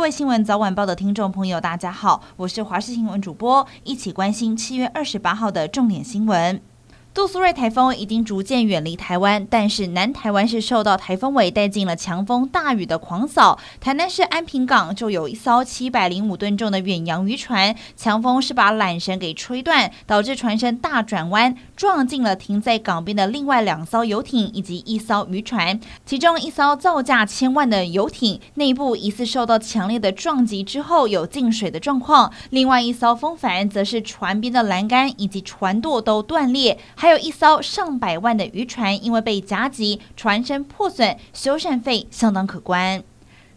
各位新闻早晚报的听众朋友，大家好，我是华视新闻主播，一起关心七月二十八号的重点新闻。杜苏芮台风已经逐渐远离台湾，但是南台湾是受到台风尾带进了强风大雨的狂扫。台南市安平港就有一艘七百零五吨重的远洋渔船，强风是把缆绳给吹断，导致船身大转弯，撞进了停在港边的另外两艘游艇以及一艘渔船。其中一艘造价千万的游艇内部疑似受到强烈的撞击之后有进水的状况，另外一艘风帆则是船边的栏杆以及船舵都断裂。还有一艘上百万的渔船，因为被夹击，船身破损，修缮费相当可观。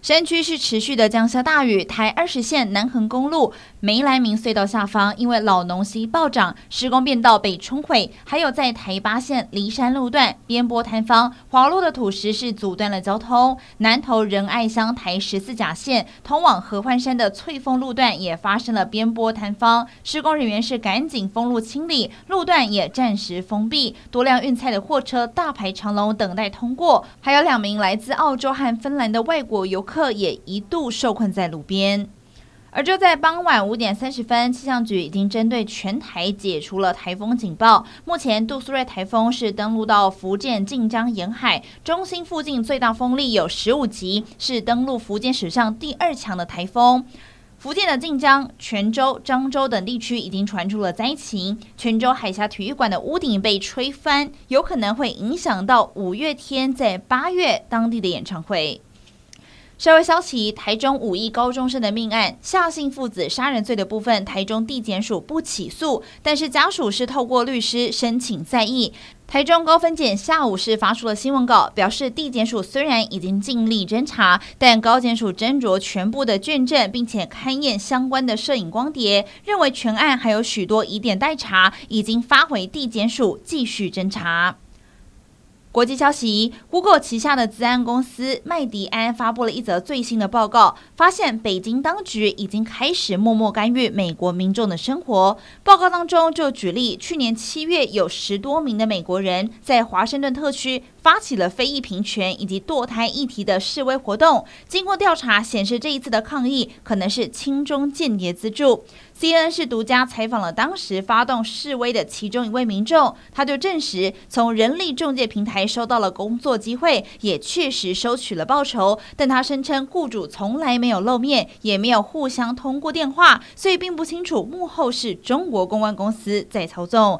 山区是持续的降下大雨，台二十线南横公路梅兰明隧道下方，因为老农溪暴涨，施工便道被冲毁；还有在台八线梨山路段边坡坍方，滑落的土石是阻断了交通。南投仁爱乡台十四甲线通往合欢山的翠峰路段也发生了边坡坍方，施工人员是赶紧封路清理，路段也暂时封闭，多辆运菜的货车大排长龙等待通过，还有两名来自澳洲和芬兰的外国游客。客也一度受困在路边，而就在傍晚五点三十分，气象局已经针对全台解除了台风警报。目前杜苏芮台风是登陆到福建晋江沿海，中心附近最大风力有十五级，是登陆福建史上第二强的台风。福建的晋江、泉州、漳州等地区已经传出了灾情，泉州海峡体育馆的屋顶被吹翻，有可能会影响到五月天在八月当地的演唱会。社会消息：台中五亿高中生的命案，夏姓父子杀人罪的部分，台中地检署不起诉，但是家属是透过律师申请再议。台中高分检下午是发出了新闻稿，表示地检署虽然已经尽力侦查，但高检署斟酌全部的卷证，并且勘验相关的摄影光碟，认为全案还有许多疑点待查，已经发回地检署继续侦查。国际消息：Google 旗下的资安公司麦迪安发布了一则最新的报告，发现北京当局已经开始默默干预美国民众的生活。报告当中就举例，去年七月有十多名的美国人在华盛顿特区发起了非裔平权以及堕胎议题的示威活动。经过调查显示，这一次的抗议可能是亲中间谍资助。C N 是独家采访了当时发动示威的其中一位民众，他就证实从人力中介平台收到了工作机会，也确实收取了报酬，但他声称雇主从来没有露面，也没有互相通过电话，所以并不清楚幕后是中国公关公司在操纵。